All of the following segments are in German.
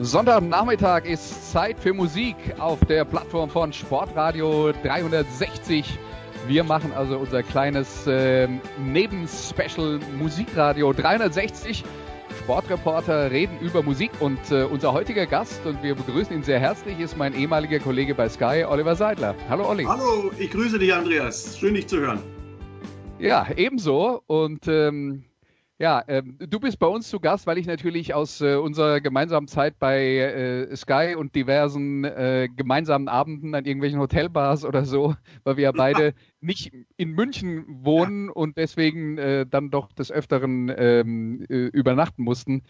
Sonntagnachmittag ist Zeit für Musik auf der Plattform von Sportradio 360. Wir machen also unser kleines äh, Nebenspecial Musikradio 360. Sportreporter reden über Musik und äh, unser heutiger Gast, und wir begrüßen ihn sehr herzlich, ist mein ehemaliger Kollege bei Sky, Oliver Seidler. Hallo Olli. Hallo, ich grüße dich Andreas. Schön dich zu hören. Ja, ebenso. Und ähm, ja, ähm, du bist bei uns zu Gast, weil ich natürlich aus äh, unserer gemeinsamen Zeit bei äh, Sky und diversen äh, gemeinsamen Abenden an irgendwelchen Hotelbars oder so, weil wir ja beide nicht in München wohnen ja. und deswegen äh, dann doch des Öfteren ähm, äh, übernachten mussten,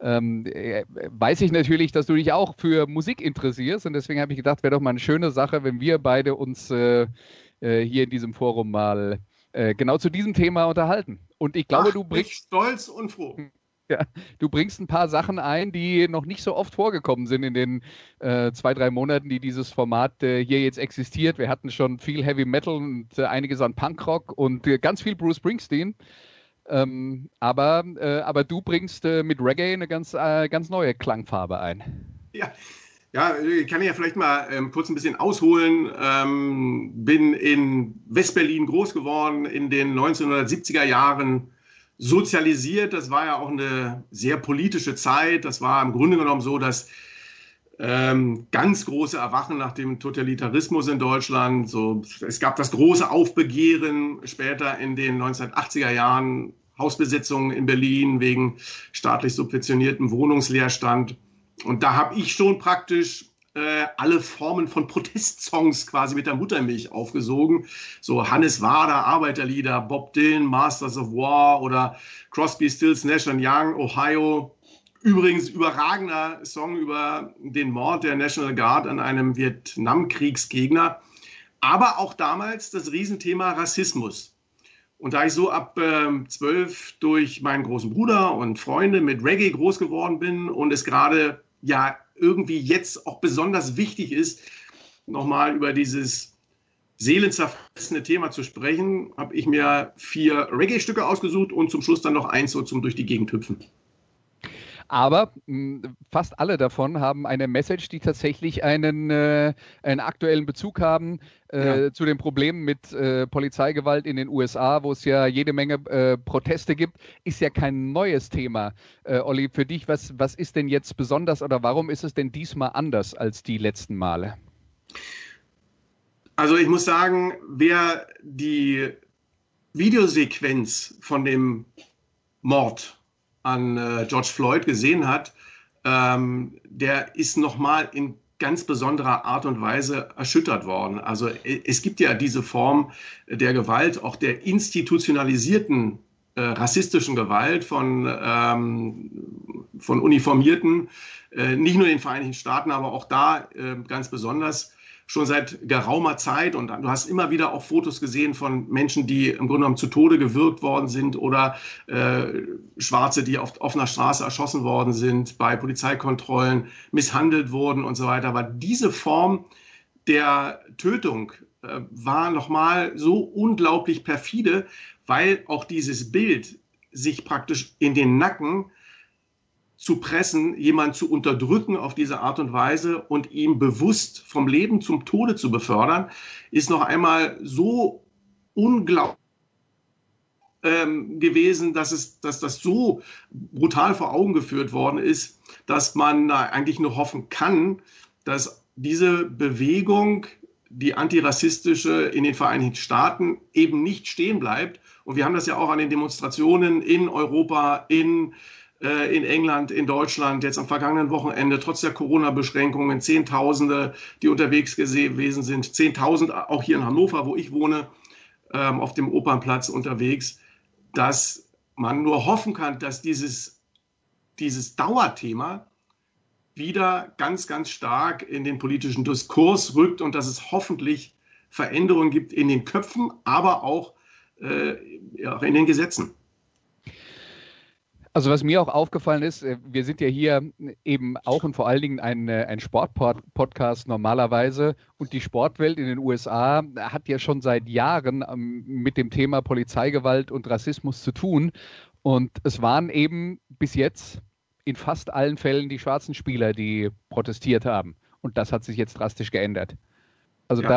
ähm, äh, weiß ich natürlich, dass du dich auch für Musik interessierst und deswegen habe ich gedacht, wäre doch mal eine schöne Sache, wenn wir beide uns hier in diesem Forum mal genau zu diesem Thema unterhalten. Und ich glaube, Ach, du bringst. stolz und froh. Ja, du bringst ein paar Sachen ein, die noch nicht so oft vorgekommen sind in den äh, zwei, drei Monaten, die dieses Format äh, hier jetzt existiert. Wir hatten schon viel Heavy Metal und äh, einiges an Punkrock und äh, ganz viel Bruce Springsteen. Ähm, aber, äh, aber du bringst äh, mit Reggae eine ganz, ganz neue Klangfarbe ein. Ja, ja, ich kann ja vielleicht mal ähm, kurz ein bisschen ausholen. Ähm, bin in Westberlin groß geworden, in den 1970er Jahren sozialisiert. Das war ja auch eine sehr politische Zeit. Das war im Grunde genommen so, dass ähm, ganz große Erwachen nach dem Totalitarismus in Deutschland. So, es gab das große Aufbegehren später in den 1980er Jahren, Hausbesetzungen in Berlin wegen staatlich subventioniertem Wohnungsleerstand. Und da habe ich schon praktisch äh, alle Formen von Protestsongs quasi mit der Muttermilch aufgesogen. So Hannes Wader, Arbeiterlieder, Bob Dylan, Masters of War oder Crosby, Stills, Nash Young, Ohio. Übrigens überragender Song über den Mord der National Guard an einem Vietnamkriegsgegner. Aber auch damals das Riesenthema Rassismus. Und da ich so ab äh, zwölf durch meinen großen Bruder und Freunde mit Reggae groß geworden bin und es gerade ja irgendwie jetzt auch besonders wichtig ist, nochmal über dieses seelenzerfressene Thema zu sprechen, habe ich mir vier Reggae-Stücke ausgesucht und zum Schluss dann noch eins so zum durch die Gegend hüpfen. Aber mh, hm, fast alle davon haben eine Message, die tatsächlich einen, äh, einen aktuellen Bezug haben äh, ja. zu den Problemen mit äh, Polizeigewalt in den USA, wo es ja jede Menge äh, Proteste gibt. Ist ja kein neues Thema. Äh, Olli, für dich, was, was ist denn jetzt besonders oder warum ist es denn diesmal anders als die letzten Male? Also ich muss sagen, wer die Videosequenz von dem Mord an äh, George Floyd gesehen hat, ähm, der ist nochmal in ganz besonderer Art und Weise erschüttert worden. Also äh, es gibt ja diese Form der Gewalt, auch der institutionalisierten äh, rassistischen Gewalt von, ähm, von Uniformierten, äh, nicht nur in den Vereinigten Staaten, aber auch da äh, ganz besonders schon seit geraumer Zeit und du hast immer wieder auch Fotos gesehen von Menschen, die im Grunde genommen zu Tode gewürgt worden sind oder äh, Schwarze, die auf offener Straße erschossen worden sind, bei Polizeikontrollen misshandelt wurden und so weiter. Aber diese Form der Tötung äh, war nochmal so unglaublich perfide, weil auch dieses Bild sich praktisch in den Nacken zu pressen, jemanden zu unterdrücken auf diese Art und Weise und ihn bewusst vom Leben zum Tode zu befördern, ist noch einmal so unglaublich ähm, gewesen, dass, es, dass das so brutal vor Augen geführt worden ist, dass man eigentlich nur hoffen kann, dass diese Bewegung, die antirassistische in den Vereinigten Staaten, eben nicht stehen bleibt. Und wir haben das ja auch an den Demonstrationen in Europa, in äh, in England, in Deutschland, jetzt am vergangenen Wochenende, trotz der Corona-Beschränkungen, Zehntausende, die unterwegs gewesen sind, Zehntausend auch hier in Hannover, wo ich wohne, ähm, auf dem Opernplatz unterwegs, dass man nur hoffen kann, dass dieses, dieses Dauerthema wieder ganz, ganz stark in den politischen Diskurs rückt und dass es hoffentlich Veränderungen gibt in den Köpfen, aber auch, äh, ja, in den Gesetzen. Also was mir auch aufgefallen ist, äh, wir sind ja hier eben auch und vor allen Dingen ein, äh, ein Sportpodcast normalerweise und die Sportwelt in den USA hat ja schon seit Jahren ähm, mit dem Thema Polizeigewalt und Rassismus zu tun und es waren eben bis jetzt in fast allen Fällen die schwarzen Spieler, die protestiert haben und das hat sich jetzt drastisch geändert. Also ja.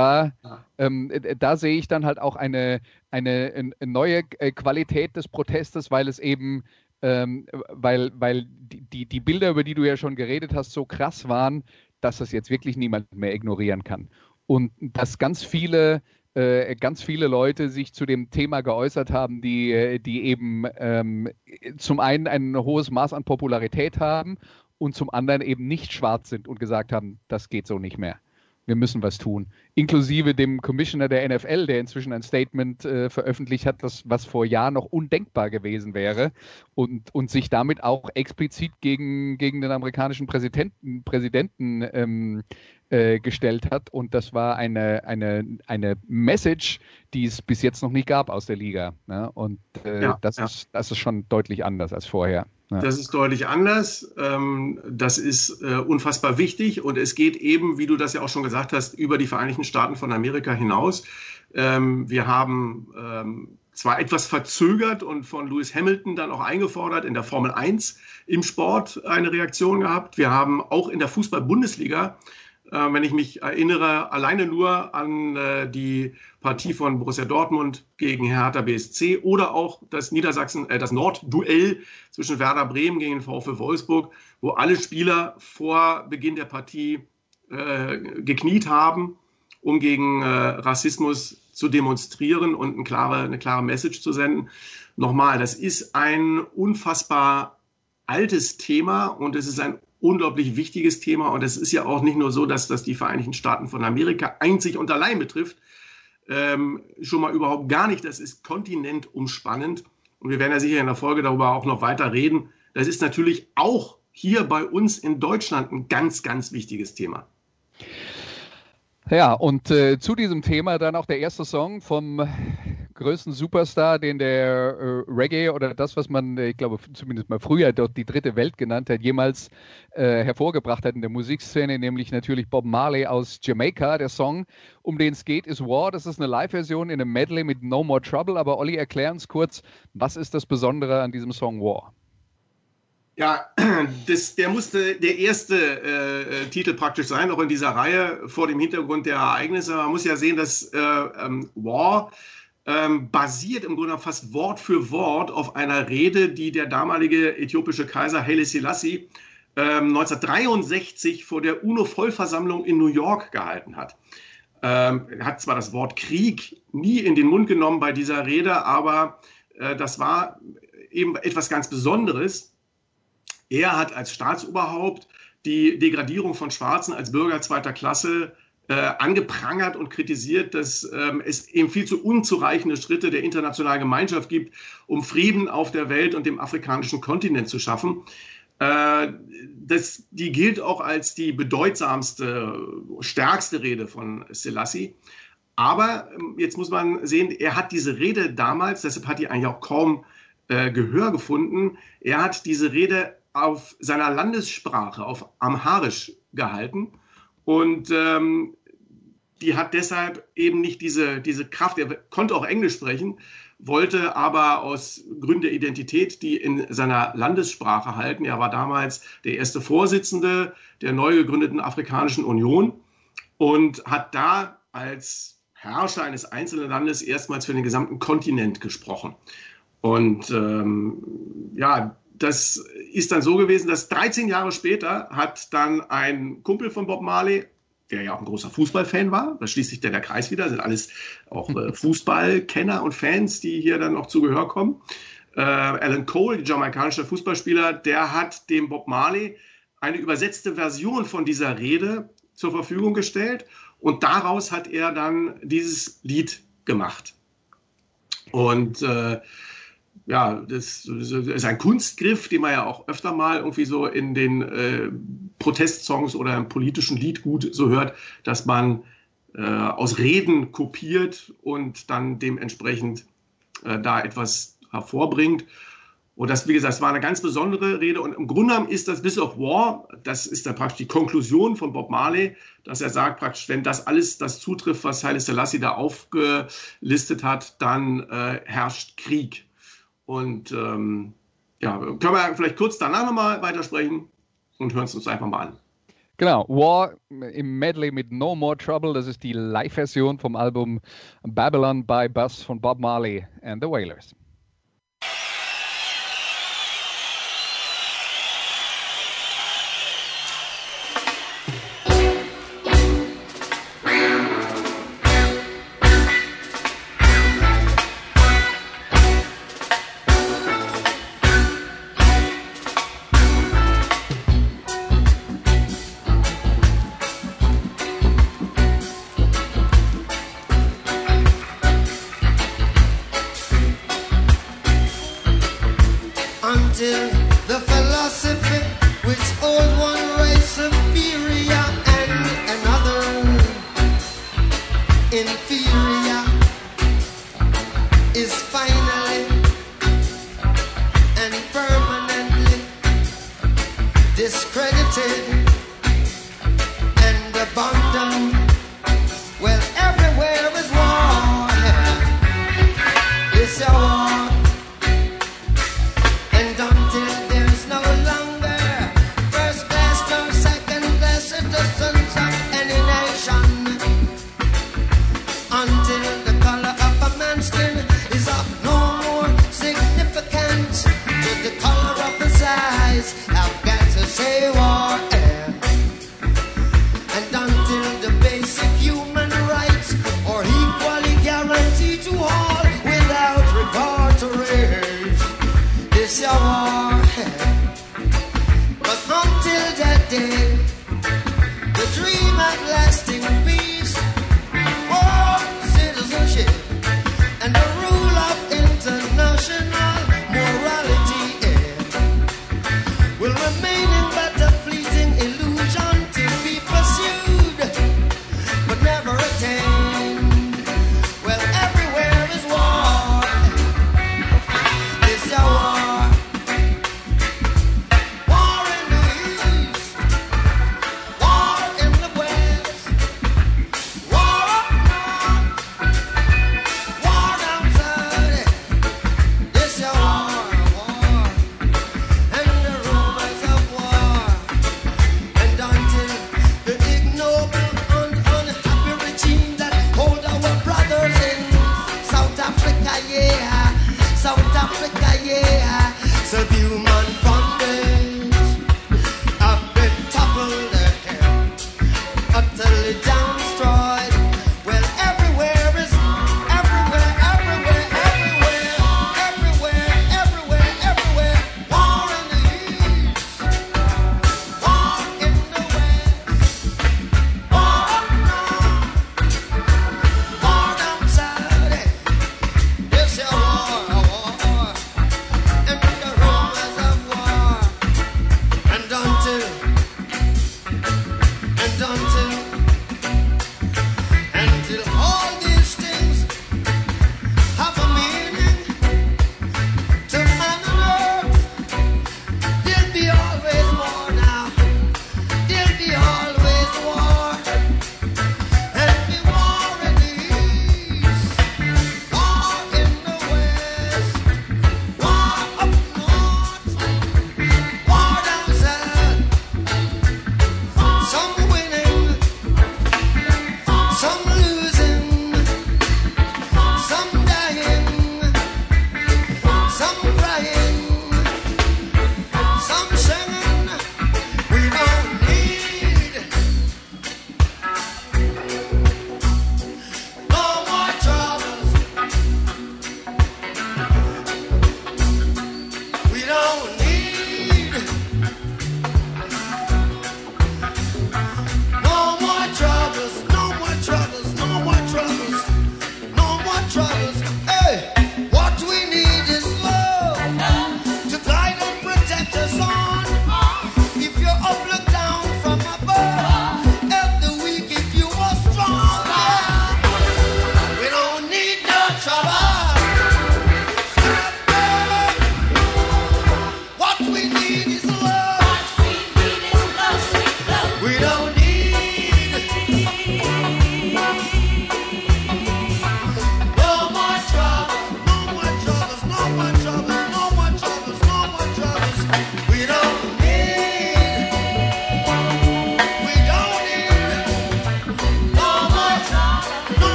da, ähm, da sehe ich dann halt auch eine, eine, eine neue äh, Qualität des Protestes, weil es eben ähm, weil, weil die, die Bilder, über die du ja schon geredet hast, so krass waren, dass das jetzt wirklich niemand mehr ignorieren kann. Und dass ganz viele, äh, ganz viele Leute sich zu dem Thema geäußert haben, die, die eben ähm, zum einen ein hohes Maß an Popularität haben und zum anderen eben nicht schwarz sind und gesagt haben, das geht so nicht mehr wir müssen was tun. Inklusive dem Commissioner der NFL, der inzwischen ein Statement äh, veröffentlicht hat, das, was vor Jahren noch undenkbar gewesen wäre und, und sich damit auch explizit gegen, gegen den amerikanischen Präsidenten, Präsidenten ähm, äh, gestellt hat. Und das war eine, eine, eine Message, die es bis jetzt noch nicht gab aus der Liga. Ne? Und äh, ja, das, ja. Ist, das ist schon deutlich anders als vorher. Ja. Das ist deutlich anders. Ähm, das ist äh, unfassbar wichtig und es geht eben, wie du das ja auch schon gesagt hast, über die Vereinigten Staaten von Amerika hinaus. Ähm, wir haben ähm, zwar etwas verzögert und von Lewis Hamilton dann auch eingefordert in der Formel 1 im Sport eine Reaktion gehabt. Wir haben auch in der Fußball-Bundesliga äh, wenn ich mich erinnere, alleine nur an äh, die Partie von Borussia Dortmund gegen Hertha BSC oder auch das Niedersachsen, äh, das Nordduell zwischen Werder Bremen gegen den VfL Wolfsburg, wo alle Spieler vor Beginn der Partie äh, gekniet haben, um gegen äh, Rassismus zu demonstrieren und eine klare, eine klare Message zu senden. Nochmal, das ist ein unfassbar altes Thema und es ist ein unglaublich wichtiges Thema. Und es ist ja auch nicht nur so, dass das die Vereinigten Staaten von Amerika einzig und allein betrifft. Ähm, schon mal überhaupt gar nicht. Das ist kontinentumspannend. Und wir werden ja sicher in der Folge darüber auch noch weiter reden. Das ist natürlich auch hier bei uns in Deutschland ein ganz, ganz wichtiges Thema. Ja, und äh, zu diesem Thema dann auch der erste Song vom größten Superstar, den der äh, Reggae oder das, was man, äh, ich glaube, zumindest mal früher dort die dritte Welt genannt hat, jemals äh, hervorgebracht hat in der Musikszene, nämlich natürlich Bob Marley aus Jamaica. Der Song, um den es geht, ist War. Das ist eine Live-Version in einem Medley mit No More Trouble. Aber Olli, erklär uns kurz, was ist das Besondere an diesem Song War? Ja, das, der musste der erste äh, äh, Titel praktisch sein, auch in dieser Reihe vor dem Hintergrund der Ereignisse. Man muss ja sehen, dass äh, ähm, War ähm, basiert im Grunde fast Wort für Wort auf einer Rede, die der damalige äthiopische Kaiser Haile Selassie ähm, 1963 vor der UNO-Vollversammlung in New York gehalten hat. Ähm, er hat zwar das Wort Krieg nie in den Mund genommen bei dieser Rede, aber äh, das war eben etwas ganz Besonderes er hat als Staatsoberhaupt die Degradierung von Schwarzen als Bürger zweiter Klasse äh, angeprangert und kritisiert, dass ähm, es eben viel zu unzureichende Schritte der internationalen Gemeinschaft gibt, um Frieden auf der Welt und dem afrikanischen Kontinent zu schaffen. Äh, das, die gilt auch als die bedeutsamste, stärkste Rede von Selassie. Aber ähm, jetzt muss man sehen, er hat diese Rede damals, deshalb hat die eigentlich auch kaum äh, Gehör gefunden, er hat diese Rede auf seiner Landessprache, auf Amharisch gehalten. Und ähm, die hat deshalb eben nicht diese, diese Kraft. Er konnte auch Englisch sprechen, wollte aber aus Gründen der Identität die in seiner Landessprache halten. Er war damals der erste Vorsitzende der neu gegründeten Afrikanischen Union und hat da als Herrscher eines einzelnen Landes erstmals für den gesamten Kontinent gesprochen. Und ähm, ja, das ist dann so gewesen, dass 13 Jahre später hat dann ein Kumpel von Bob Marley, der ja auch ein großer Fußballfan war, da schließt sich der, der Kreis wieder, sind alles auch äh, Fußballkenner und Fans, die hier dann noch zu Gehör kommen. Äh, Alan Cole, jamaikanischer Fußballspieler, der hat dem Bob Marley eine übersetzte Version von dieser Rede zur Verfügung gestellt und daraus hat er dann dieses Lied gemacht. Und äh, ja, das, ist ein Kunstgriff, den man ja auch öfter mal irgendwie so in den äh, Protestsongs oder im politischen Liedgut so hört, dass man äh, aus Reden kopiert und dann dementsprechend äh, da etwas hervorbringt. Und das, wie gesagt, war eine ganz besondere Rede. Und im Grunde genommen ist das Biss of War, das ist dann praktisch die Konklusion von Bob Marley, dass er sagt praktisch, wenn das alles das zutrifft, was Haile Selassie da aufgelistet hat, dann äh, herrscht Krieg. Und ähm, ja, können wir vielleicht kurz danach nochmal weitersprechen und hören es uns einfach mal an. Genau, War im Medley mit No More Trouble, das ist die Live-Version vom Album Babylon by Bus von Bob Marley and the Wailers.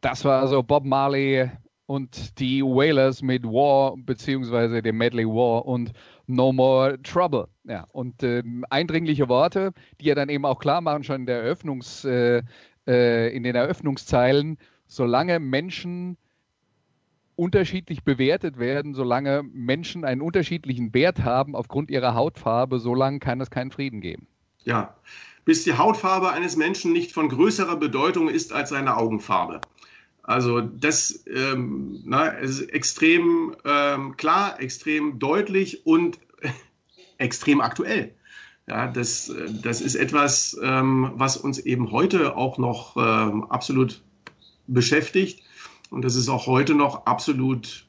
Das war also Bob Marley und die Wailers mit War, beziehungsweise dem Medley War und No More Trouble. Ja, und äh, eindringliche Worte, die ja dann eben auch klar machen, schon in, der Eröffnungs, äh, äh, in den Eröffnungszeilen, solange Menschen unterschiedlich bewertet werden, solange Menschen einen unterschiedlichen Wert haben aufgrund ihrer Hautfarbe, solange kann es keinen Frieden geben. Ja, bis die Hautfarbe eines Menschen nicht von größerer Bedeutung ist als seine Augenfarbe. Also das ähm, na, ist extrem ähm, klar, extrem deutlich und extrem aktuell. Ja, das, das ist etwas, ähm, was uns eben heute auch noch ähm, absolut beschäftigt. Und das ist auch heute noch absolut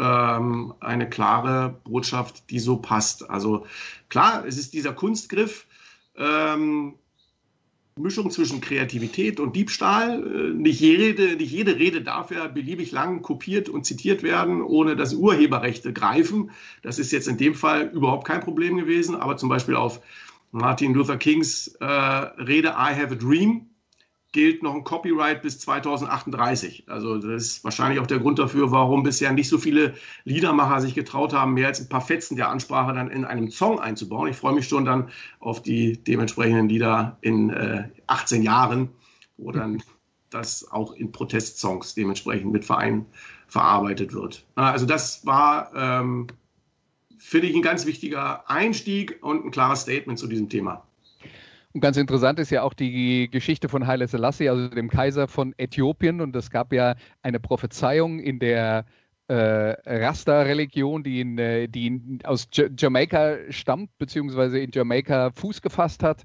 ähm, eine klare Botschaft, die so passt. Also klar, es ist dieser Kunstgriff, ähm, Mischung zwischen Kreativität und Diebstahl. Äh, nicht jede, nicht jede Rede darf ja beliebig lang kopiert und zitiert werden, ohne dass Urheberrechte greifen. Das ist jetzt in dem Fall überhaupt kein Problem gewesen, aber zum Beispiel auf Martin Luther Kings äh, Rede I Have a Dream gilt noch ein Copyright bis 2038. Also das ist wahrscheinlich auch der Grund dafür, warum bisher nicht so viele Liedermacher sich getraut haben, mehr als ein paar Fetzen der Ansprache dann in einem Song einzubauen. Ich freue mich schon dann auf die dementsprechenden Lieder in äh, 18 Jahren, wo dann das auch in Protestsongs dementsprechend mit Vereinen verarbeitet wird. Also das war, ähm, finde ich, ein ganz wichtiger Einstieg und ein klares Statement zu diesem Thema. Und ganz interessant ist ja auch die Geschichte von Haile Selassie, also dem Kaiser von Äthiopien. Und es gab ja eine Prophezeiung in der äh, Rasta-Religion, die, in, äh, die in, aus J Jamaika stammt, beziehungsweise in Jamaika Fuß gefasst hat,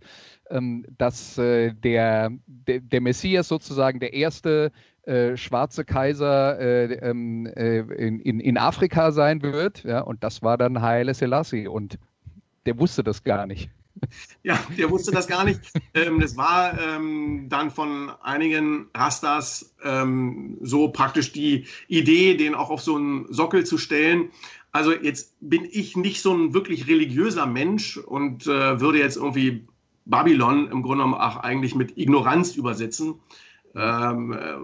ähm, dass äh, der, der, der, Messias sozusagen der erste äh, schwarze Kaiser äh, ähm, äh, in, in, Afrika sein wird. Ja? Und das war dann Haile Selassie. Und der wusste das gar nicht. Ja, der wusste das gar nicht. Ähm, das war ähm, dann von einigen Rastas ähm, so praktisch die Idee, den auch auf so einen Sockel zu stellen. Also jetzt bin ich nicht so ein wirklich religiöser Mensch und äh, würde jetzt irgendwie Babylon im Grunde genommen auch eigentlich mit Ignoranz übersetzen. Ähm, äh,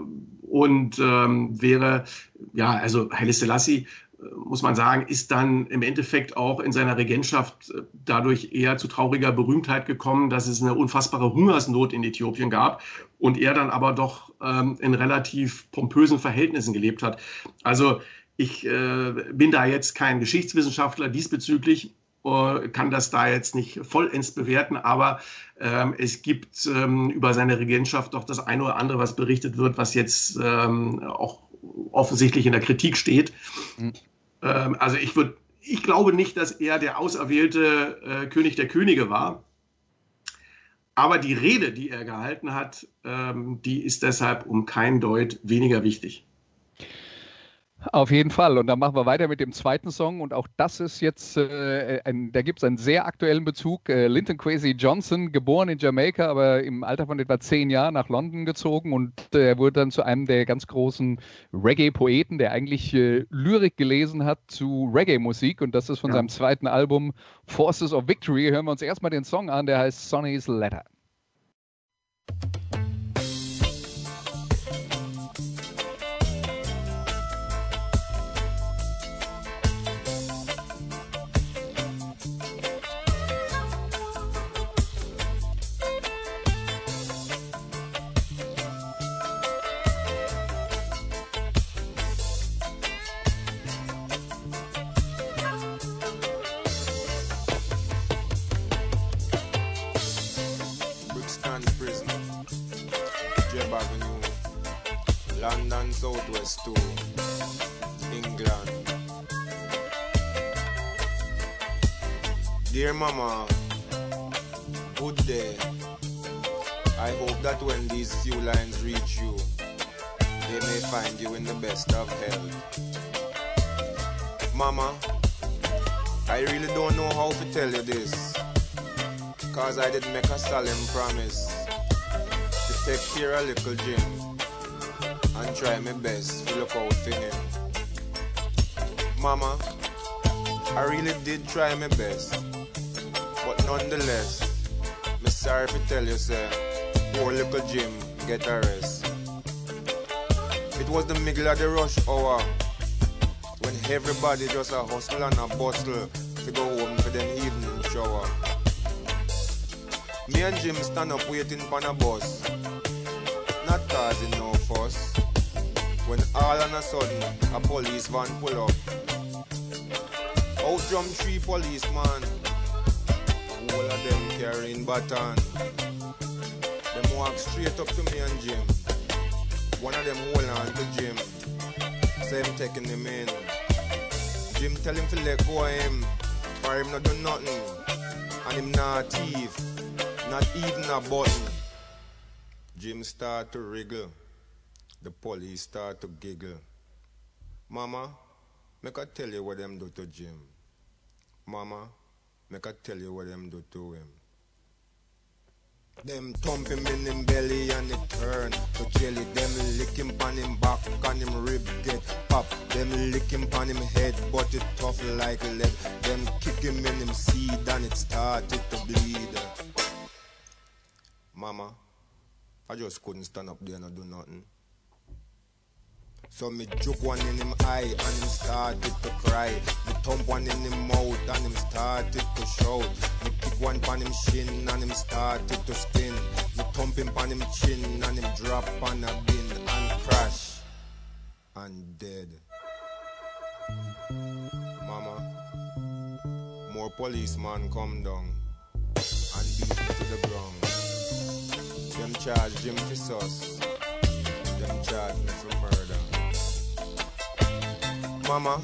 und ähm, wäre, ja, also Haile Selassie muss man sagen, ist dann im Endeffekt auch in seiner Regentschaft äh, dadurch eher zu trauriger Berühmtheit gekommen, dass es eine unfassbare Hungersnot in Äthiopien gab und er dann aber doch ähm, in relativ pompösen Verhältnissen gelebt hat. Also ich äh, bin da jetzt kein Geschichtswissenschaftler diesbezüglich, äh, kann das da jetzt nicht vollends bewerten, aber ähm, es gibt ähm, über seine Regentschaft doch das eine oder andere, was berichtet wird, was jetzt ähm, auch offensichtlich in der Kritik steht. Mhm. Ähm, also ich würde, ich glaube nicht, dass er der auserwählte äh, König der Könige war. Aber die Rede, die er gehalten hat, ähm, die ist deshalb um kein Deut weniger wichtig. Auf jeden Fall. Und dann machen wir weiter mit dem zweiten Song. Und auch das ist jetzt, äh, ein, da gibt es einen sehr aktuellen Bezug. Äh, Linton Crazy Johnson, geboren in Jamaika, aber im Alter von etwa zehn Jahren nach London gezogen. Und äh, er wurde dann zu einem der ganz großen Reggae-Poeten, der eigentlich äh, Lyrik gelesen hat zu Reggae-Musik. Und das ist von ja. seinem zweiten Album Forces of Victory. Hören wir uns erstmal den Song an, der heißt Sonny's Letter. Little Jim and try my best to look out for him. Mama, I really did try my best, but nonetheless, I'm sorry to tell you, sir, poor little Jim get a rest. It was the middle of the rush hour when everybody just a hustle and a bustle to go home for them evening shower. Me and Jim stand up waiting for a bus, causing no fuss. When all on a sudden a police van pull up, out jump three policemen, all of them carrying baton. Them walk straight up to me and Jim. One of them hold on to Jim, say him taking him in. Jim tell him to let go of him, for him not do nothing, and him not thief, not even a button. Jim start to wriggle, the police start to giggle. Mama, make I tell you what them do to Jim. Mama, make I tell you what them do to him. Them thump him in him belly and it turn to jelly. Them lick him on him back and him rib get pop. Them lick him on him head but it tough like lead. Them kick him in him seed and it started to bleed. Mama, I just couldn't stand up there and do nothing. So me juke one in him eye and him started to cry. Me thump one in him mouth and him started to shout. Me kick one pan him shin and him started to spin. Me thump him pan him chin and him drop on a bin and crash and dead. Mama, more policeman come down and beat me to the ground. Them charge Jim for sus. Them charge me for murder. Mama,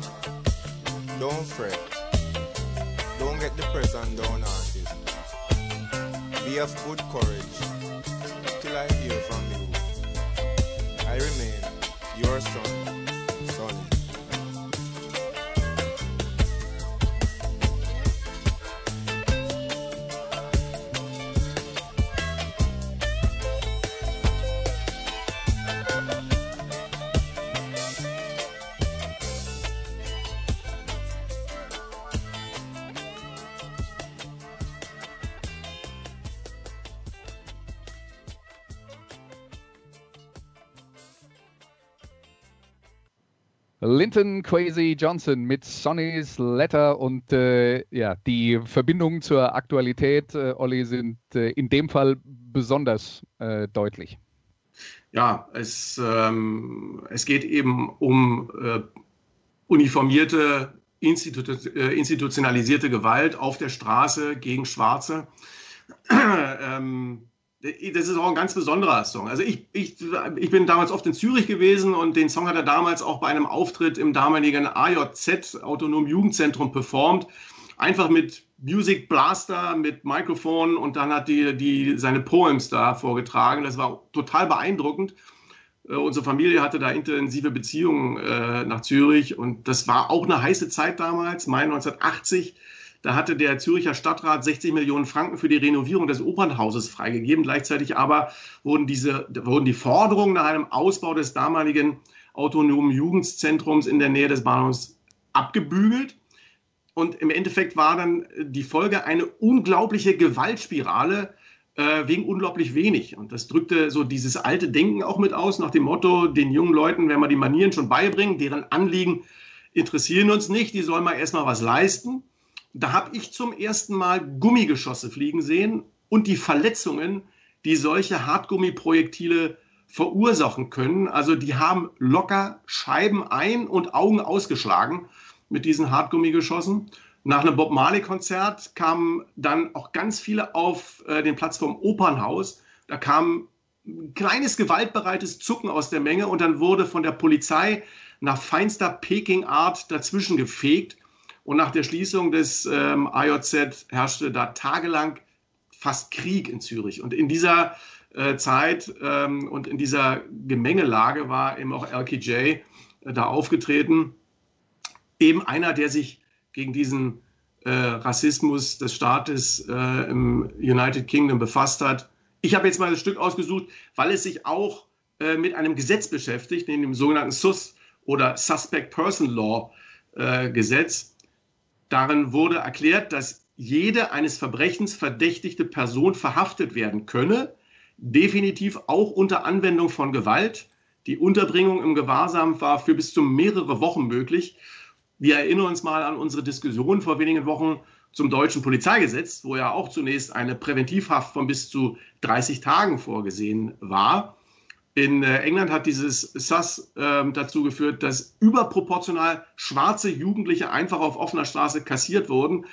don't fret. Don't get depressed and downhearted. Be of good courage till I hear from you. I remain your son, Linton Crazy Johnson mit Sonny's Letter und äh, ja, die Verbindungen zur Aktualität, äh, Olli, sind äh, in dem Fall besonders äh, deutlich. Ja, es, ähm, es geht eben um äh, uniformierte, institu äh, institutionalisierte Gewalt auf der Straße gegen Schwarze. ähm, das ist auch ein ganz besonderer Song. Also ich, ich, ich bin damals oft in Zürich gewesen und den Song hat er damals auch bei einem Auftritt im damaligen AJZ, Autonom Jugendzentrum, performt. Einfach mit Music Blaster, mit Mikrofon und dann hat die, die seine Poems da vorgetragen. Das war total beeindruckend. Äh, unsere Familie hatte da intensive Beziehungen äh, nach Zürich und das war auch eine heiße Zeit damals, Mai 1980. Da hatte der Züricher Stadtrat 60 Millionen Franken für die Renovierung des Opernhauses freigegeben. Gleichzeitig aber wurden, diese, wurden die Forderungen nach einem Ausbau des damaligen autonomen Jugendzentrums in der Nähe des Bahnhofs abgebügelt. Und im Endeffekt war dann die Folge eine unglaubliche Gewaltspirale äh, wegen unglaublich wenig. Und das drückte so dieses alte Denken auch mit aus, nach dem Motto, den jungen Leuten, wenn wir die Manieren schon beibringen, deren Anliegen interessieren uns nicht, die sollen mal erstmal was leisten. Da habe ich zum ersten Mal Gummigeschosse fliegen sehen und die Verletzungen, die solche Hartgummiprojektile verursachen können. Also die haben locker Scheiben ein und Augen ausgeschlagen mit diesen Hartgummigeschossen. Nach einem Bob Marley-Konzert kamen dann auch ganz viele auf äh, den Platz vom Opernhaus. Da kam ein kleines gewaltbereites Zucken aus der Menge und dann wurde von der Polizei nach feinster Peking-Art dazwischen gefegt. Und nach der Schließung des ähm, AJZ herrschte da tagelang fast Krieg in Zürich. Und in dieser äh, Zeit ähm, und in dieser Gemengelage war eben auch LKJ äh, da aufgetreten. Eben einer, der sich gegen diesen äh, Rassismus des Staates äh, im United Kingdom befasst hat. Ich habe jetzt mal das Stück ausgesucht, weil es sich auch äh, mit einem Gesetz beschäftigt, dem sogenannten SUS oder Suspect Person Law äh, Gesetz. Darin wurde erklärt, dass jede eines Verbrechens verdächtigte Person verhaftet werden könne, definitiv auch unter Anwendung von Gewalt. Die Unterbringung im Gewahrsam war für bis zu mehrere Wochen möglich. Wir erinnern uns mal an unsere Diskussion vor wenigen Wochen zum deutschen Polizeigesetz, wo ja auch zunächst eine Präventivhaft von bis zu 30 Tagen vorgesehen war. In äh, England hat dieses SAS äh, dazu geführt, dass überproportional schwarze Jugendliche einfach auf offener Straße kassiert wurden,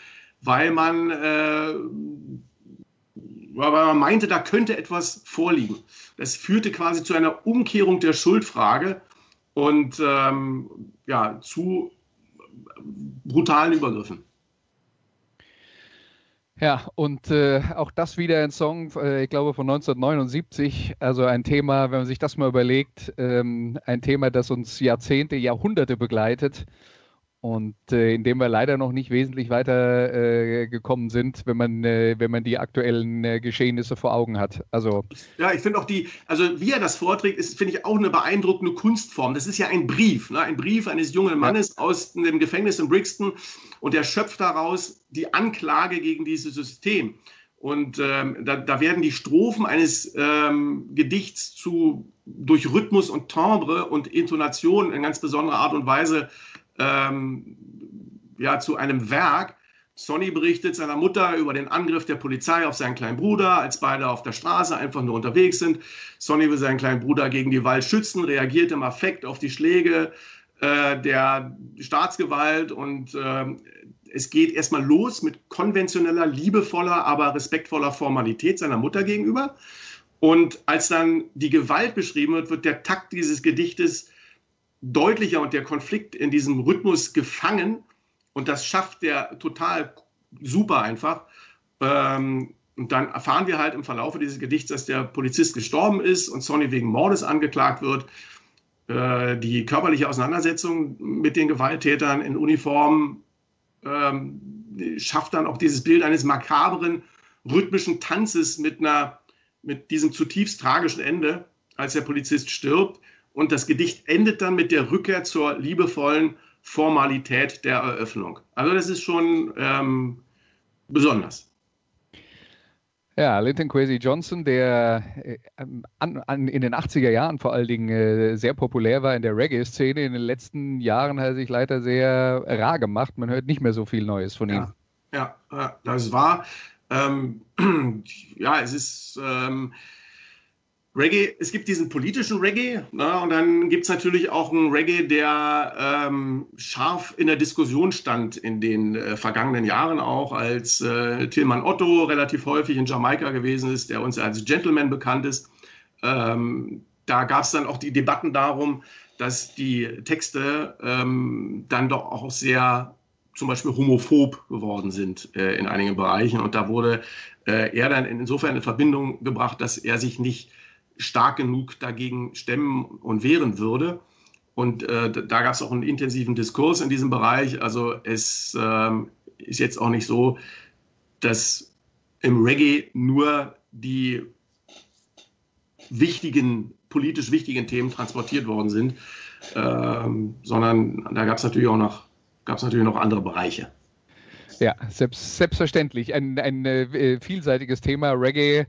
weil man, äh, weil man meinte, da könnte etwas vorliegen. Das führte quasi zu einer Umkehrung der Schuldfrage und ähm, ja, zu brutalen Übergriffen. Ja, und äh, auch das wieder ein Song, äh, ich glaube, von 1979. Also ein Thema, wenn man sich das mal überlegt, ähm, ein Thema, das uns Jahrzehnte, Jahrhunderte begleitet und äh, in dem wir leider noch nicht wesentlich weiter äh, gekommen sind, wenn man, äh, wenn man die aktuellen äh, Geschehnisse vor Augen hat. Also ja, ich finde auch die, also wie er das vorträgt, ist finde ich auch eine beeindruckende Kunstform. Das ist ja ein Brief, ne? ein Brief eines jungen Mannes ja. aus dem Gefängnis in Brixton und er schöpft daraus die Anklage gegen dieses System. Und ähm, da, da, werden die Strophen eines ähm, Gedichts zu durch Rhythmus und Timbre und Intonation in ganz besonderer Art und Weise ähm, ja, zu einem Werk. Sonny berichtet seiner Mutter über den Angriff der Polizei auf seinen kleinen Bruder, als beide auf der Straße einfach nur unterwegs sind. Sonny will seinen kleinen Bruder gegen die Gewalt schützen, reagiert im Affekt auf die Schläge äh, der Staatsgewalt und äh, es geht erstmal los mit konventioneller, liebevoller, aber respektvoller Formalität seiner Mutter gegenüber. Und als dann die Gewalt beschrieben wird, wird der Takt dieses Gedichtes deutlicher und der Konflikt in diesem Rhythmus gefangen. Und das schafft der total super einfach. Ähm, und dann erfahren wir halt im Verlauf dieses Gedichts, dass der Polizist gestorben ist und Sonny wegen Mordes angeklagt wird. Äh, die körperliche Auseinandersetzung mit den Gewalttätern in Uniform ähm, schafft dann auch dieses Bild eines makabren, rhythmischen Tanzes mit, einer, mit diesem zutiefst tragischen Ende, als der Polizist stirbt. Und das Gedicht endet dann mit der Rückkehr zur liebevollen Formalität der Eröffnung. Also das ist schon ähm, besonders. Ja, Linton Kwesi Johnson, der äh, an, an, in den 80er Jahren vor allen Dingen äh, sehr populär war in der Reggae-Szene. In den letzten Jahren hat er sich leider sehr rar gemacht. Man hört nicht mehr so viel Neues von ihm. Ja, ja das war. Ähm, ja, es ist. Ähm, Reggae, es gibt diesen politischen Reggae ne, und dann gibt es natürlich auch einen Reggae, der ähm, scharf in der Diskussion stand in den äh, vergangenen Jahren auch, als äh, Tilman Otto relativ häufig in Jamaika gewesen ist, der uns als Gentleman bekannt ist. Ähm, da gab es dann auch die Debatten darum, dass die Texte ähm, dann doch auch sehr zum Beispiel homophob geworden sind äh, in einigen Bereichen. Und da wurde äh, er dann insofern in Verbindung gebracht, dass er sich nicht stark genug dagegen stemmen und wehren würde. Und äh, da gab es auch einen intensiven Diskurs in diesem Bereich. Also es ähm, ist jetzt auch nicht so, dass im Reggae nur die wichtigen, politisch wichtigen Themen transportiert worden sind, ähm, sondern da gab es natürlich auch noch, gab's natürlich noch andere Bereiche. Ja, selbst, selbstverständlich. Ein, ein äh, vielseitiges Thema. Reggae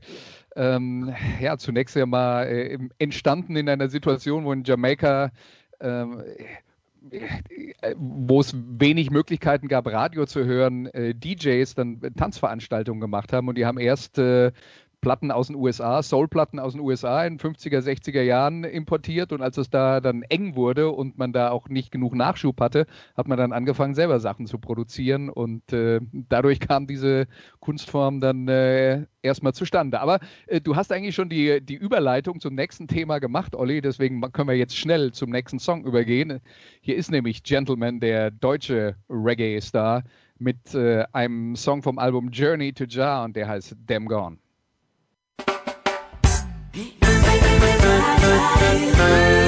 ähm, ja, zunächst einmal äh, entstanden in einer Situation, wo in Jamaika ähm, äh, wo es wenig Möglichkeiten gab, Radio zu hören, äh, DJs dann Tanzveranstaltungen gemacht haben und die haben erst äh, Platten aus den USA, Soul-Platten aus den USA in 50er, 60er Jahren importiert und als es da dann eng wurde und man da auch nicht genug Nachschub hatte, hat man dann angefangen, selber Sachen zu produzieren und äh, dadurch kam diese Kunstform dann äh, erstmal zustande. Aber äh, du hast eigentlich schon die, die Überleitung zum nächsten Thema gemacht, Olli, deswegen können wir jetzt schnell zum nächsten Song übergehen. Hier ist nämlich Gentleman, der deutsche Reggae-Star, mit äh, einem Song vom Album Journey to Jar und der heißt Damn Gone. So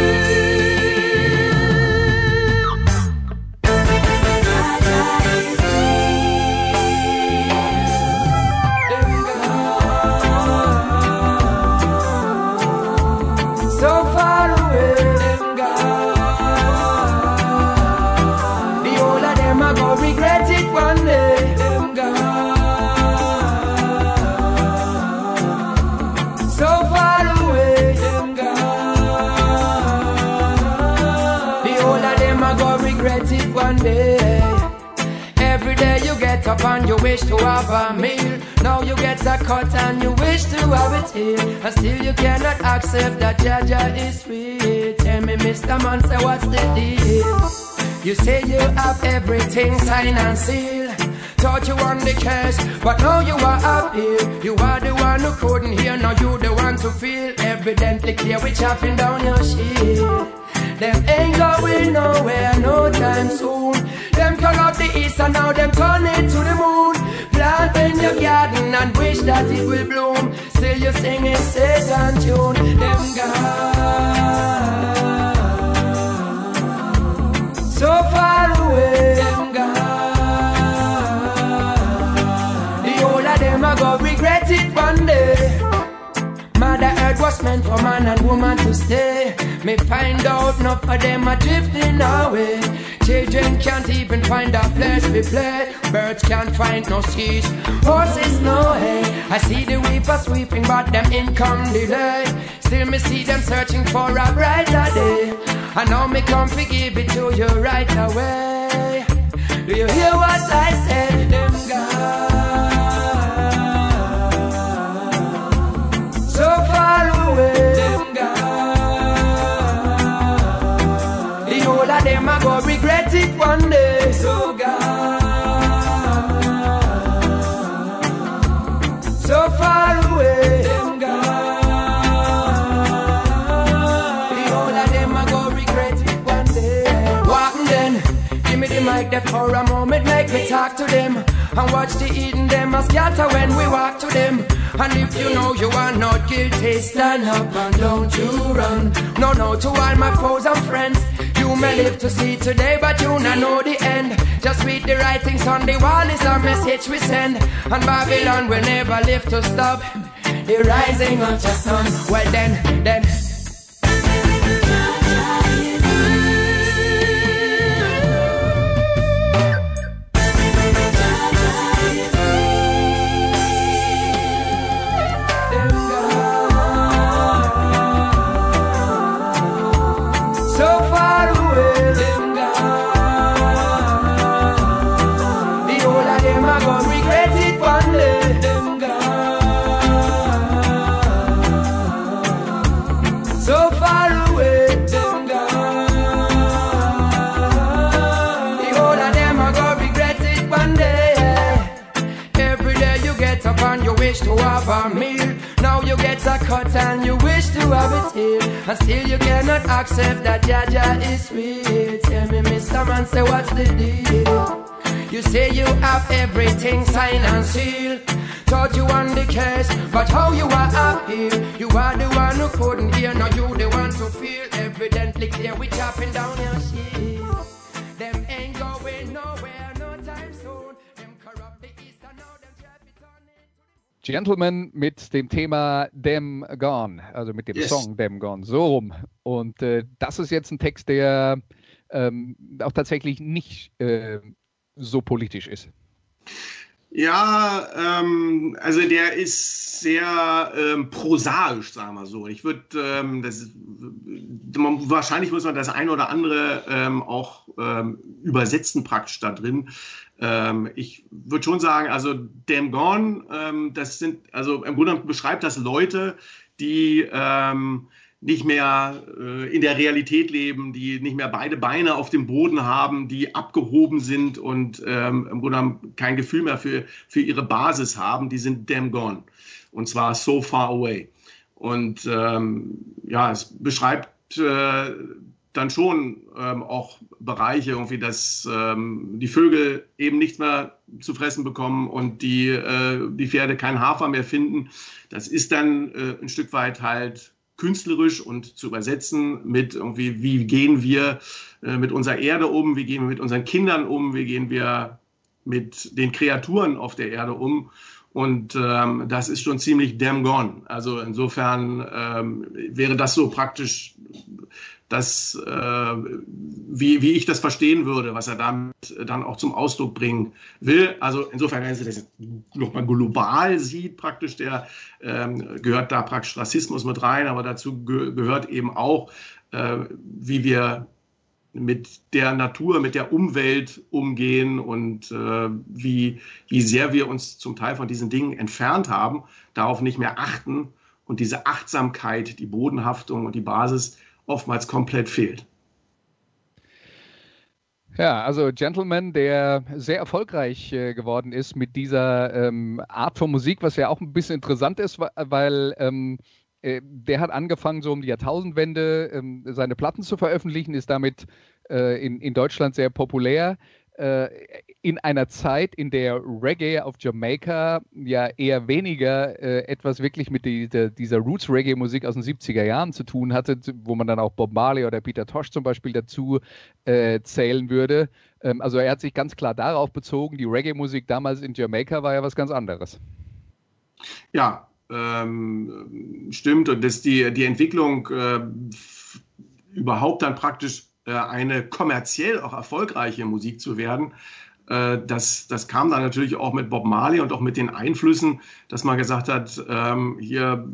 wish to have a meal. Now you get a cut and you wish to have it here. And still you cannot accept that Jaja is real. Tell me, Mr. Man, say what's the deal? You say you have everything signed and sealed. Thought you won the case, but now you are up here. You are the one who couldn't hear, now you the one to feel. Evidently clear, we chopping down your shield. Them ain't going nowhere no time soon. Them come out the east and now them turn it to the moon. Plant in your garden and wish that it will bloom. Still you singing Satan tune. Them gone. Was meant for man and woman to stay. Me find out enough of them are drifting away. Children can't even find a place to play. Birds can't find no seeds. Horses no hay. I see the weeper sweeping, but them income delay. Still me see them searching for a brighter day. I know me come forgive it to you right away. Do you hear what I said? Them gone. Me talk to them. And watch the eating them a scatter when we walk to them. And if you know you are not guilty, stand up and don't you run. No, no, to all my foes and friends. You may live to see today, but you not know the end. Just read the writings on the wall is a message we send. And Babylon will never live to stop the rising of the sun. Well then, then. Wish to have a meal. Now you get a cut and you wish to have it here. And still you cannot accept that Jaja is real. Tell me, Mr. Man, say what's the deal? You say you have everything signed and sealed. Thought you won the case, but how you are up here? You are the one who couldn't hear, now you the one to feel. Evidently clear, we chopping down your shield. Gentleman mit dem Thema Dem Gone, also mit dem Yes. Song Dem Gone, so rum. Und äh, das ist jetzt ein Text, der ähm, auch tatsächlich nicht äh, so politisch ist. Ja, ähm, also der ist sehr ähm, prosaisch, sagen wir so. Ich würde, ähm, das, man, wahrscheinlich muss man das ein oder andere ähm, auch ähm, übersetzen praktisch da drin. Ähm, ich würde schon sagen, also Damn Gone, ähm, das sind, also im Grunde beschreibt das Leute, die ähm, nicht mehr äh, in der Realität leben, die nicht mehr beide Beine auf dem Boden haben, die abgehoben sind und ähm, im Grunde kein Gefühl mehr für, für ihre Basis haben, die sind damn gone. Und zwar so far away. Und ähm, ja, es beschreibt äh, dann schon ähm, auch Bereiche, irgendwie, dass ähm, die Vögel eben nichts mehr zu fressen bekommen und die, äh, die Pferde kein Hafer mehr finden. Das ist dann äh, ein Stück weit halt künstlerisch und zu übersetzen mit irgendwie, wie gehen wir äh, mit unserer Erde um, wie gehen wir mit unseren Kindern um, wie gehen wir mit den Kreaturen auf der Erde um. Und ähm, das ist schon ziemlich damn gone. Also insofern ähm, wäre das so praktisch das, äh, wie, wie ich das verstehen würde, was er damit dann auch zum Ausdruck bringen will. Also insofern, wenn Sie das nochmal global sieht, praktisch, der ähm, gehört da praktisch Rassismus mit rein, aber dazu ge gehört eben auch, äh, wie wir mit der Natur, mit der Umwelt umgehen und äh, wie, wie sehr wir uns zum Teil von diesen Dingen entfernt haben, darauf nicht mehr achten und diese Achtsamkeit, die Bodenhaftung und die Basis oftmals komplett fehlt. Ja, also Gentleman, der sehr erfolgreich äh, geworden ist mit dieser ähm, Art von Musik, was ja auch ein bisschen interessant ist, weil ähm, äh, der hat angefangen, so um die Jahrtausendwende ähm, seine Platten zu veröffentlichen, ist damit äh, in, in Deutschland sehr populär. Äh, in einer Zeit, in der Reggae auf Jamaika ja eher weniger äh, etwas wirklich mit die, die, dieser Roots-Reggae-Musik aus den 70er Jahren zu tun hatte, wo man dann auch Bob Marley oder Peter Tosh zum Beispiel dazu äh, zählen würde. Ähm, also er hat sich ganz klar darauf bezogen, die Reggae-Musik damals in Jamaika war ja was ganz anderes. Ja, ähm, stimmt. Und das, die, die Entwicklung äh, überhaupt dann praktisch eine kommerziell auch erfolgreiche Musik zu werden, äh, das, das kam dann natürlich auch mit Bob Marley und auch mit den Einflüssen, dass man gesagt hat, ähm, hier,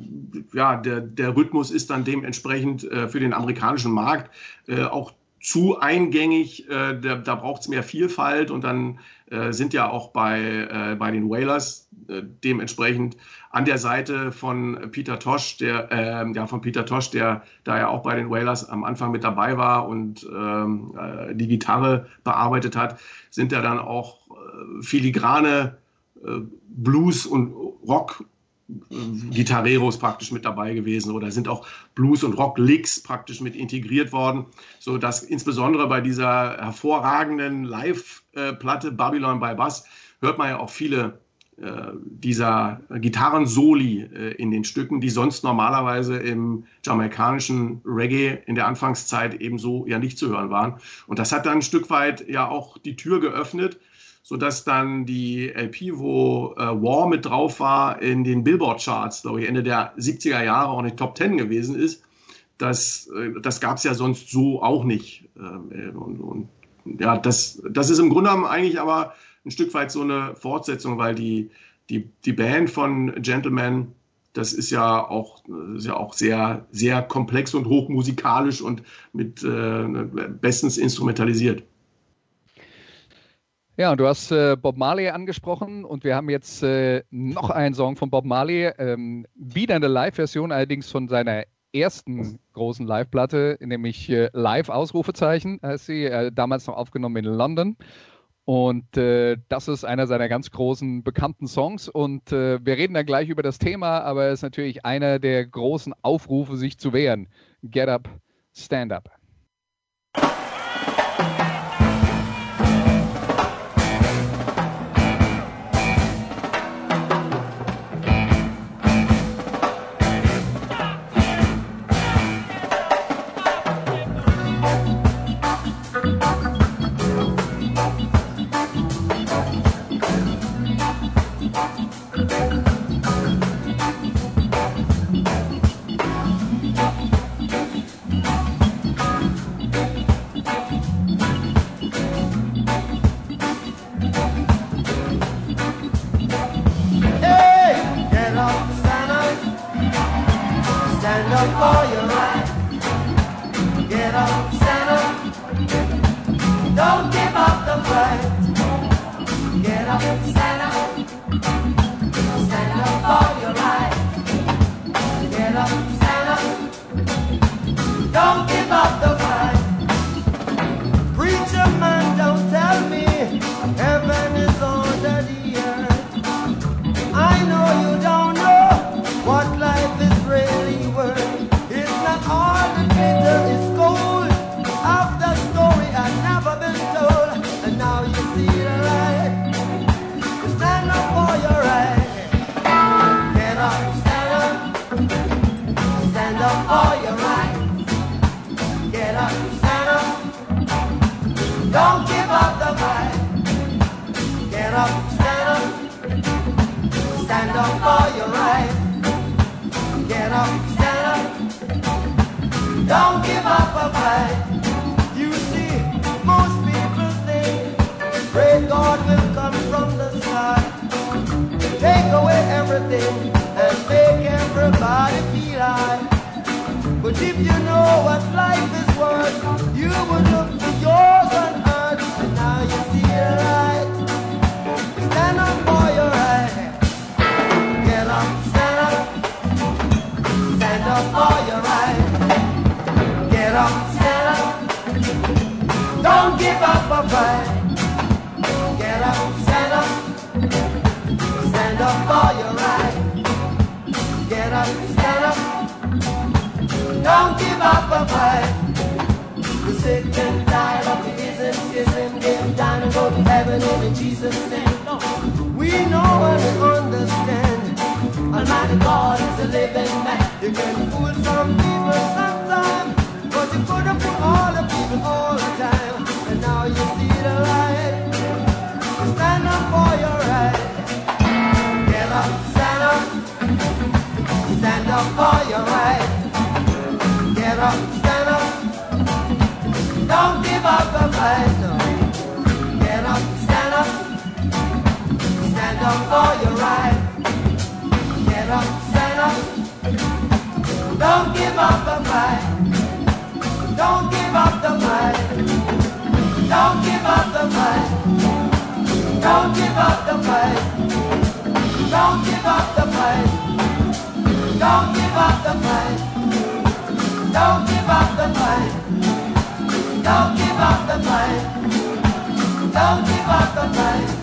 ja, der, der Rhythmus ist dann dementsprechend äh, für den amerikanischen Markt äh, auch zu eingängig, äh, da, da braucht es mehr Vielfalt und dann äh, sind ja auch bei, äh, bei den Whalers äh, dementsprechend an der Seite von Peter Tosh, der äh, ja von Peter Tosh, der da ja auch bei den Whalers am Anfang mit dabei war und ähm, äh, die Gitarre bearbeitet hat, sind ja dann auch filigrane Blues und Rock Gitarreros praktisch mit dabei gewesen oder sind auch Blues- und Rock-Licks praktisch mit integriert worden, so dass insbesondere bei dieser hervorragenden Live-Platte Babylon by Bass hört man ja auch viele äh, dieser Gitarrensoli äh, in den Stücken, die sonst normalerweise im jamaikanischen Reggae in der Anfangszeit ebenso ja nicht zu hören waren. Und das hat dann ein Stück weit ja auch die Tür geöffnet sodass dann die LP, wo äh, War mit drauf war, in den Billboard-Charts, glaube ich, Ende der 70er Jahre auch in den Top 10 gewesen ist. Das, äh, das gab es ja sonst so auch nicht. Äh, und, und, ja, das, das ist im Grunde genommen eigentlich aber ein Stück weit so eine Fortsetzung, weil die, die, die Band von Gentleman, das ist ja auch, ist ja auch sehr, sehr komplex und hochmusikalisch und mit äh, bestens instrumentalisiert. Ja, du hast äh, Bob Marley angesprochen und wir haben jetzt äh, noch einen Song von Bob Marley, ähm, wieder eine Live-Version, allerdings von seiner ersten großen Live-Platte, nämlich äh, Live Ausrufezeichen, heißt sie, äh, damals noch aufgenommen in London. Und äh, das ist einer seiner ganz großen bekannten Songs. Und äh, wir reden dann gleich über das Thema, aber es ist natürlich einer der großen Aufrufe, sich zu wehren. Get up, stand up. If you know what life is worth, you would look for yours on earth, and now you see the light. Stand up for your right. Get up, stand up. Stand up for your right. Get up, stand up. Don't give up a fight. Get up, stand up. Stand up for your right. Get up. Don't give up a fight. The sick and tired of the ism, ism, give down and go to heaven in Jesus' name. We know and understand. Almighty God is a living man. You can fool some people sometimes, but you couldn't fool all the people all the time. And now you see the light. Stand up for your right. Get up, stand up. Stand up for your right. Get up, stand up. Don't give up the fight. No. Get up, stand up. Stand up for your right. Get up, stand up. Don't give up the fight. Don't give up the fight. Don't give up the fight. Don't give up the fight. Don't give up the fight. Don't give up the fight. Don't give up the fight. Don't give up the fight. Don't give up the fight.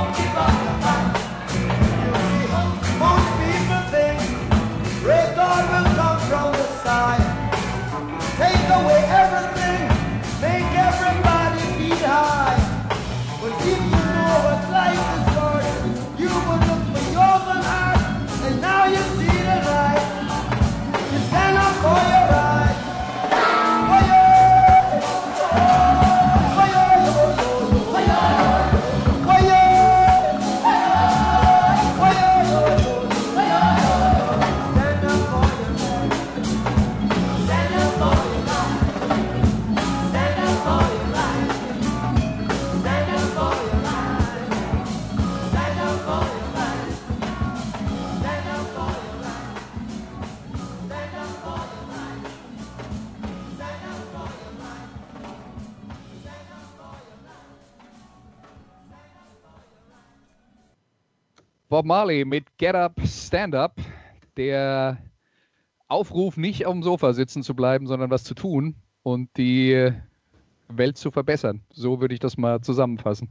Don't give up. Bob Marley mit Get Up, Stand Up. Der Aufruf, nicht auf dem Sofa sitzen zu bleiben, sondern was zu tun und die Welt zu verbessern. So würde ich das mal zusammenfassen.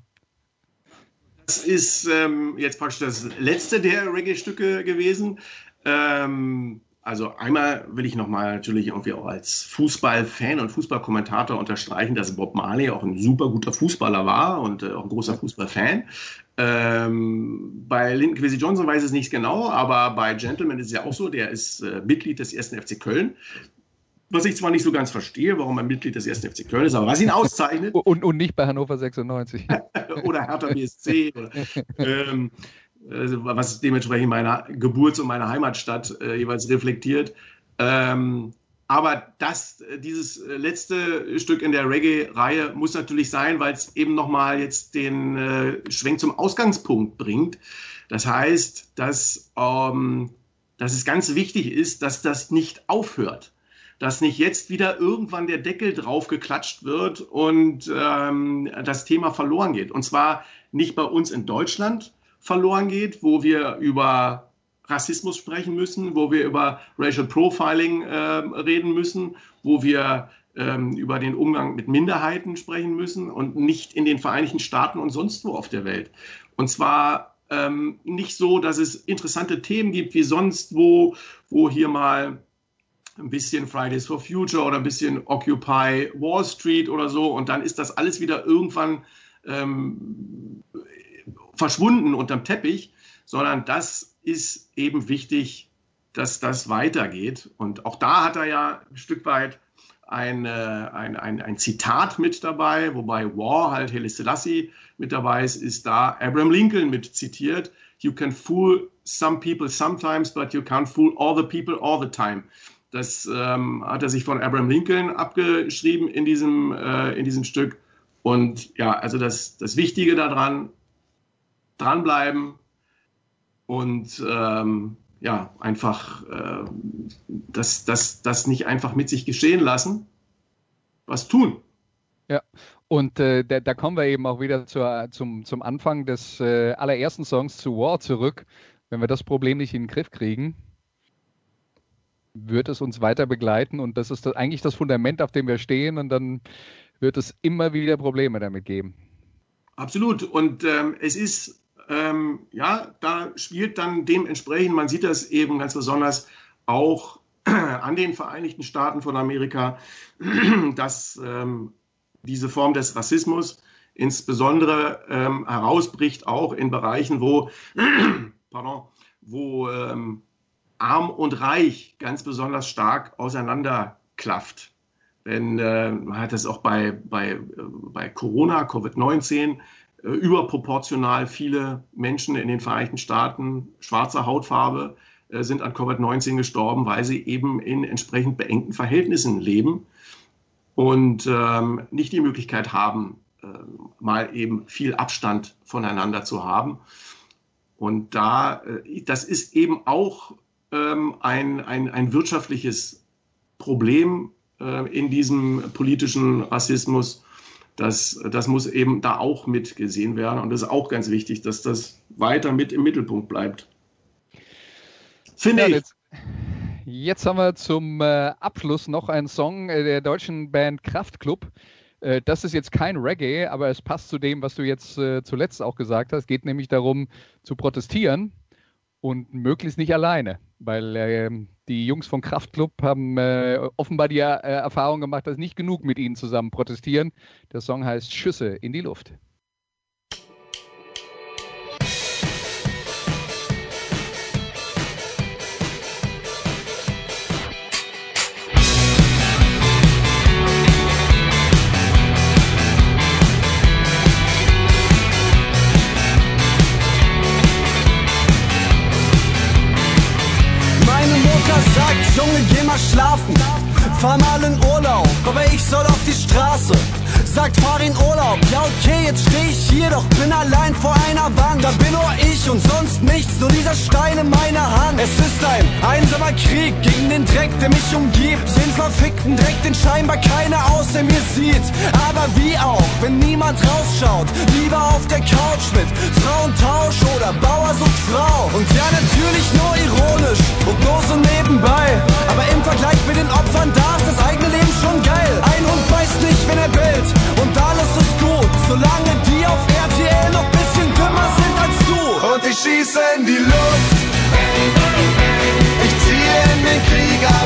Das ist ähm, jetzt praktisch das letzte der Reggae-Stücke gewesen. Ähm, also einmal will ich nochmal natürlich irgendwie auch als Fußballfan und Fußballkommentator unterstreichen, dass Bob Marley auch ein super guter Fußballer war und äh, auch ein großer Fußballfan. Ähm, bei Linton Quincy Johnson weiß ich es nicht genau, aber bei Gentleman ist es ja auch so, der ist äh, Mitglied des 1. FC Köln. Was ich zwar nicht so ganz verstehe, warum er Mitglied des 1. FC Köln ist, aber was ihn auszeichnet. und, und nicht bei Hannover 96. oder Hertha BSC. Oder, ähm, was dementsprechend meine Geburts- und meine Heimatstadt äh, jeweils reflektiert. Ähm, aber das, äh, dieses letzte Stück in der Reggae-Reihe muss natürlich sein, weil es eben nochmal jetzt den äh, Schwenk zum Ausgangspunkt bringt. Das heißt, dass, ähm, dass es ganz wichtig ist, dass das nicht aufhört. Dass nicht jetzt wieder irgendwann der Deckel drauf geklatscht wird und ähm, das Thema verloren geht. Und zwar nicht bei uns in Deutschland, verloren geht, wo wir über Rassismus sprechen müssen, wo wir über Racial Profiling äh, reden müssen, wo wir ähm, über den Umgang mit Minderheiten sprechen müssen und nicht in den Vereinigten Staaten und sonst wo auf der Welt. Und zwar ähm, nicht so, dass es interessante Themen gibt wie sonst wo, wo hier mal ein bisschen Fridays for Future oder ein bisschen Occupy Wall Street oder so und dann ist das alles wieder irgendwann ähm, verschwunden unterm Teppich, sondern das ist eben wichtig, dass das weitergeht. Und auch da hat er ja ein Stück weit ein, äh, ein, ein, ein Zitat mit dabei, wobei War halt Haile Selassie mit dabei ist, ist da Abraham Lincoln mit zitiert. You can fool some people sometimes, but you can't fool all the people all the time. Das ähm, hat er sich von Abraham Lincoln abgeschrieben in diesem, äh, in diesem Stück. Und ja, also das, das Wichtige daran, dranbleiben und ähm, ja, einfach äh, das, das, das nicht einfach mit sich geschehen lassen, was tun. Ja, und äh, da, da, kommen wir eben auch wieder zur, zum, zum Anfang des äh, allerersten Songs zu War zurück. Wenn wir das Problem nicht in den Griff kriegen, wird es uns weiter begleiten und das ist das, eigentlich das Fundament, auf dem wir stehen und dann wird es immer wieder Probleme damit geben. Absolut. Und ähm, es ist ähm, ja, da spielt dann dementsprechend, man sieht das eben ganz besonders auch an den Vereinigten Staaten von Amerika, dass ähm, diese Form des Rassismus insbesondere ähm, herausbricht, auch in Bereichen, wo, pardon, wo ähm, arm und reich ganz besonders stark auseinanderklafft. Denn äh, man hat das auch bei, bei, äh, bei Corona, Covid-19 äh, überproportional viele Menschen in den Vereinigten Staaten schwarzer Hautfarbe äh, sind an Covid-19 gestorben, weil sie eben in entsprechend beengten Verhältnissen leben und ähm, nicht die Möglichkeit haben, äh, mal eben viel Abstand voneinander zu haben. Und da, äh, das ist eben auch ähm, ein, ein, ein wirtschaftliches Problem äh, in diesem politischen Rassismus das, das muss eben da auch mit gesehen werden. Und das ist auch ganz wichtig, dass das weiter mit im Mittelpunkt bleibt. Finde ja, ich. Jetzt, haben wir zum äh, Abschluss noch einen Song äh, der deutschen Band Kraftklub. Äh, das ist jetzt kein Reggae, aber es passt zu dem, was du jetzt zuletzt auch gesagt hast. Es geht nämlich darum, zu protestieren und möglichst nicht alleine, weil äh, die Jungs von Kraftklub haben äh, offenbar die äh, Erfahrung gemacht, dass nicht genug mit ihnen zusammen protestieren. Der Song heißt Schüsse in die Luft. Schlafen. Fahr mal in Urlaub, aber ich soll auf die Straße sagt, fahr in Urlaub. Ja, okay, jetzt steh ich hier, doch bin allein vor einer Wand. Da bin nur ich und sonst nichts, nur dieser Stein in meiner Hand. Es ist ein einsamer Krieg gegen den Dreck, der mich umgibt. Den verfickten Dreck, den scheinbar keiner außer mir sieht. Aber wie auch, wenn niemand rausschaut, lieber auf der Couch mit Frauentausch oder Bauer sucht Frau. Und ja, natürlich nur ironisch und nur so nebenbei. Aber im Vergleich mit den Opfern da ist das eigene Leben schon geil. Ein Hund weiß nicht, wenn er bellt und alles ist gut, solange die auf RTL noch bisschen dümmer sind als du. Und ich schieße in die Luft.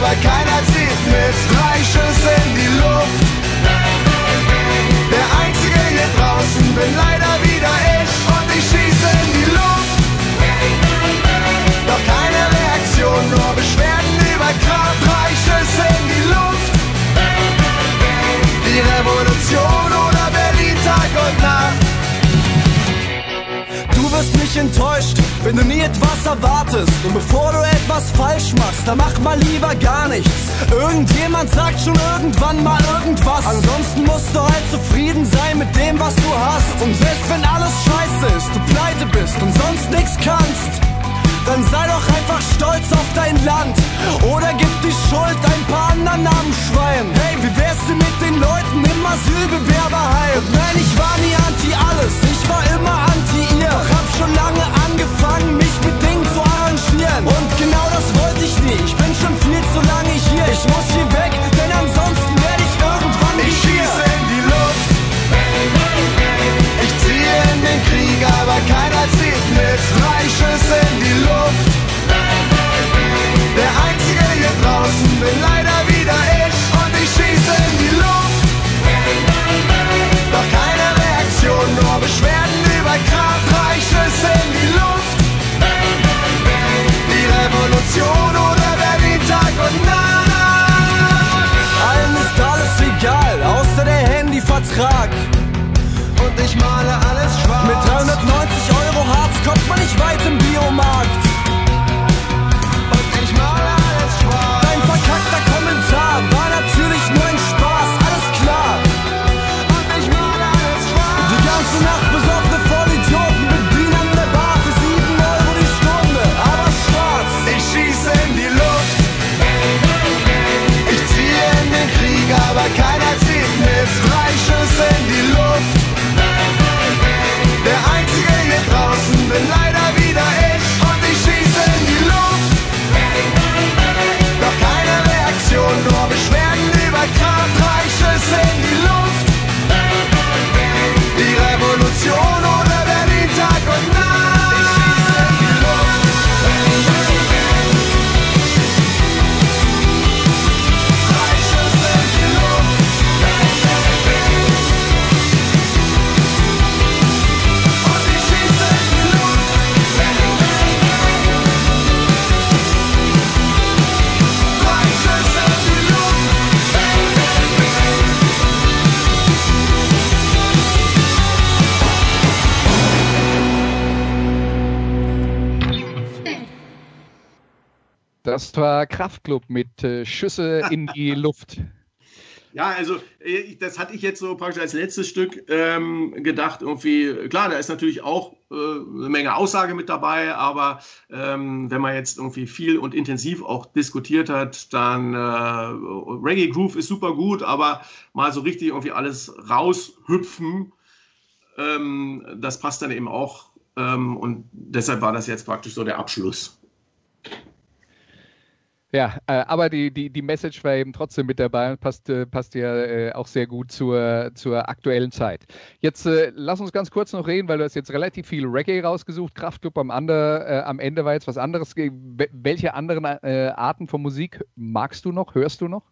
aber keiner zieht mit. Drei Schüsse in die Luft. Der Einzige hier draußen bin leider wieder ich und ich schieße in die Luft. Doch keine Reaktion, nur Beschwerden über Kraft. Drei Schüsse in die Luft. Die Revolution oder Berlin Tag und Nacht. Du wirst nicht enttäuscht, wenn du nie etwas erwartest. Und bevor du etwas falsch machst, dann mach mal lieber gar nichts. Irgendjemand sagt schon irgendwann mal irgendwas. Ansonsten musst du halt zufrieden sein mit dem, was du hast. Und selbst wenn alles scheiße ist, du pleite bist und sonst nichts kannst, dann sei doch einfach stolz auf dein Land. Oder gib die Schuld ein paar anderen Und nein, ich war nie War Kraftklub mit äh, Schüsse in die Luft. Ja, also äh, das hatte ich jetzt so praktisch als letztes Stück ähm, gedacht. Irgendwie, klar, da ist natürlich auch äh, eine Menge Aussage mit dabei, aber ähm, wenn man jetzt irgendwie viel und intensiv auch diskutiert hat, dann äh, Reggae Groove ist super gut, aber mal so richtig irgendwie alles raushüpfen, ähm, das passt dann eben auch. Ähm, und deshalb war das jetzt praktisch so der Abschluss. Ja, äh, aber die, die, die Message war eben trotzdem mit dabei und passt, äh, passt ja äh, auch sehr gut zur, zur aktuellen Zeit. Jetzt äh, lass uns ganz kurz noch reden, weil du hast jetzt relativ viel Reggae rausgesucht. Kraftclub am, ander, äh, am Ende war jetzt was anderes. Welche anderen äh, Arten von Musik magst du noch, hörst du noch?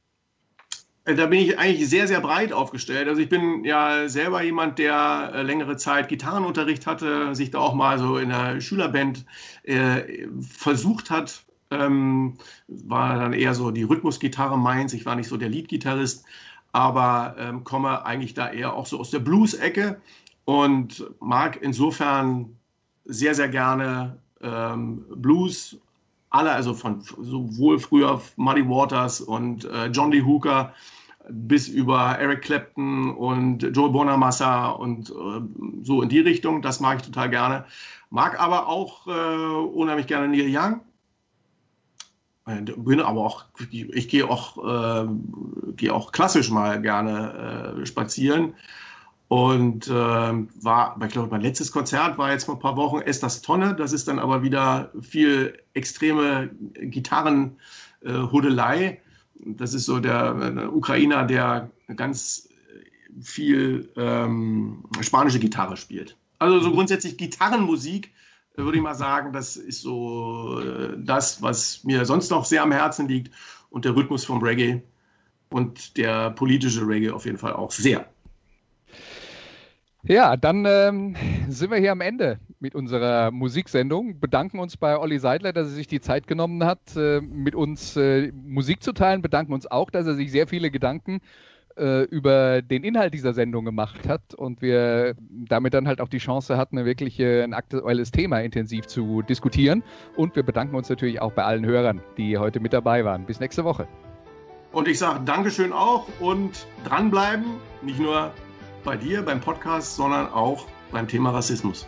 Da bin ich eigentlich sehr, sehr breit aufgestellt. Also ich bin ja selber jemand, der längere Zeit Gitarrenunterricht hatte, sich da auch mal so in einer Schülerband versucht hat. Ähm, war dann eher so die Rhythmusgitarre meins. Ich war nicht so der Leadgitarrist, aber ähm, komme eigentlich da eher auch so aus der Blues-Ecke und mag insofern sehr, sehr gerne ähm, Blues. Alle, also von sowohl früher Muddy Waters und äh, John Lee Hooker bis über Eric Clapton und Joe Bonamassa und äh, so in die Richtung. Das mag ich total gerne. Mag aber auch äh, unheimlich gerne Neil Young. Bin aber auch, ich gehe auch, äh, gehe auch klassisch mal gerne äh, spazieren. Und äh, war, ich glaube, mein letztes Konzert war jetzt vor ein paar Wochen Estas Tonne. Das ist dann aber wieder viel extreme Gitarrenhudelei. das ist so der, der Ukrainer, der ganz viel ähm, spanische Gitarre spielt. Also so grundsätzlich Gitarrenmusik würde ich mal sagen, das ist so äh, das, was mir sonst noch sehr am Herzen liegt. und der Rhythmus vom Reggae und der politische Reggae auf jeden Fall auch sehr. Ja, dann ähm, sind wir hier am Ende mit unserer Musiksendung. Bedanken uns bei Olli Seidler, dass er sich die Zeit genommen hat, äh, mit uns äh, Musik zu teilen. Bedanken uns auch, dass er sich sehr viele Gedanken äh, über den Inhalt dieser Sendung gemacht hat und wir damit dann halt auch die Chance hatten, wirklich ein aktuelles Thema intensiv zu diskutieren. Und wir bedanken uns natürlich auch bei allen Hörern, die heute mit dabei waren. Bis nächste Woche. Und ich sage Dankeschön auch und dranbleiben, nicht nur bei dir beim Podcast, sondern auch beim Thema Rassismus.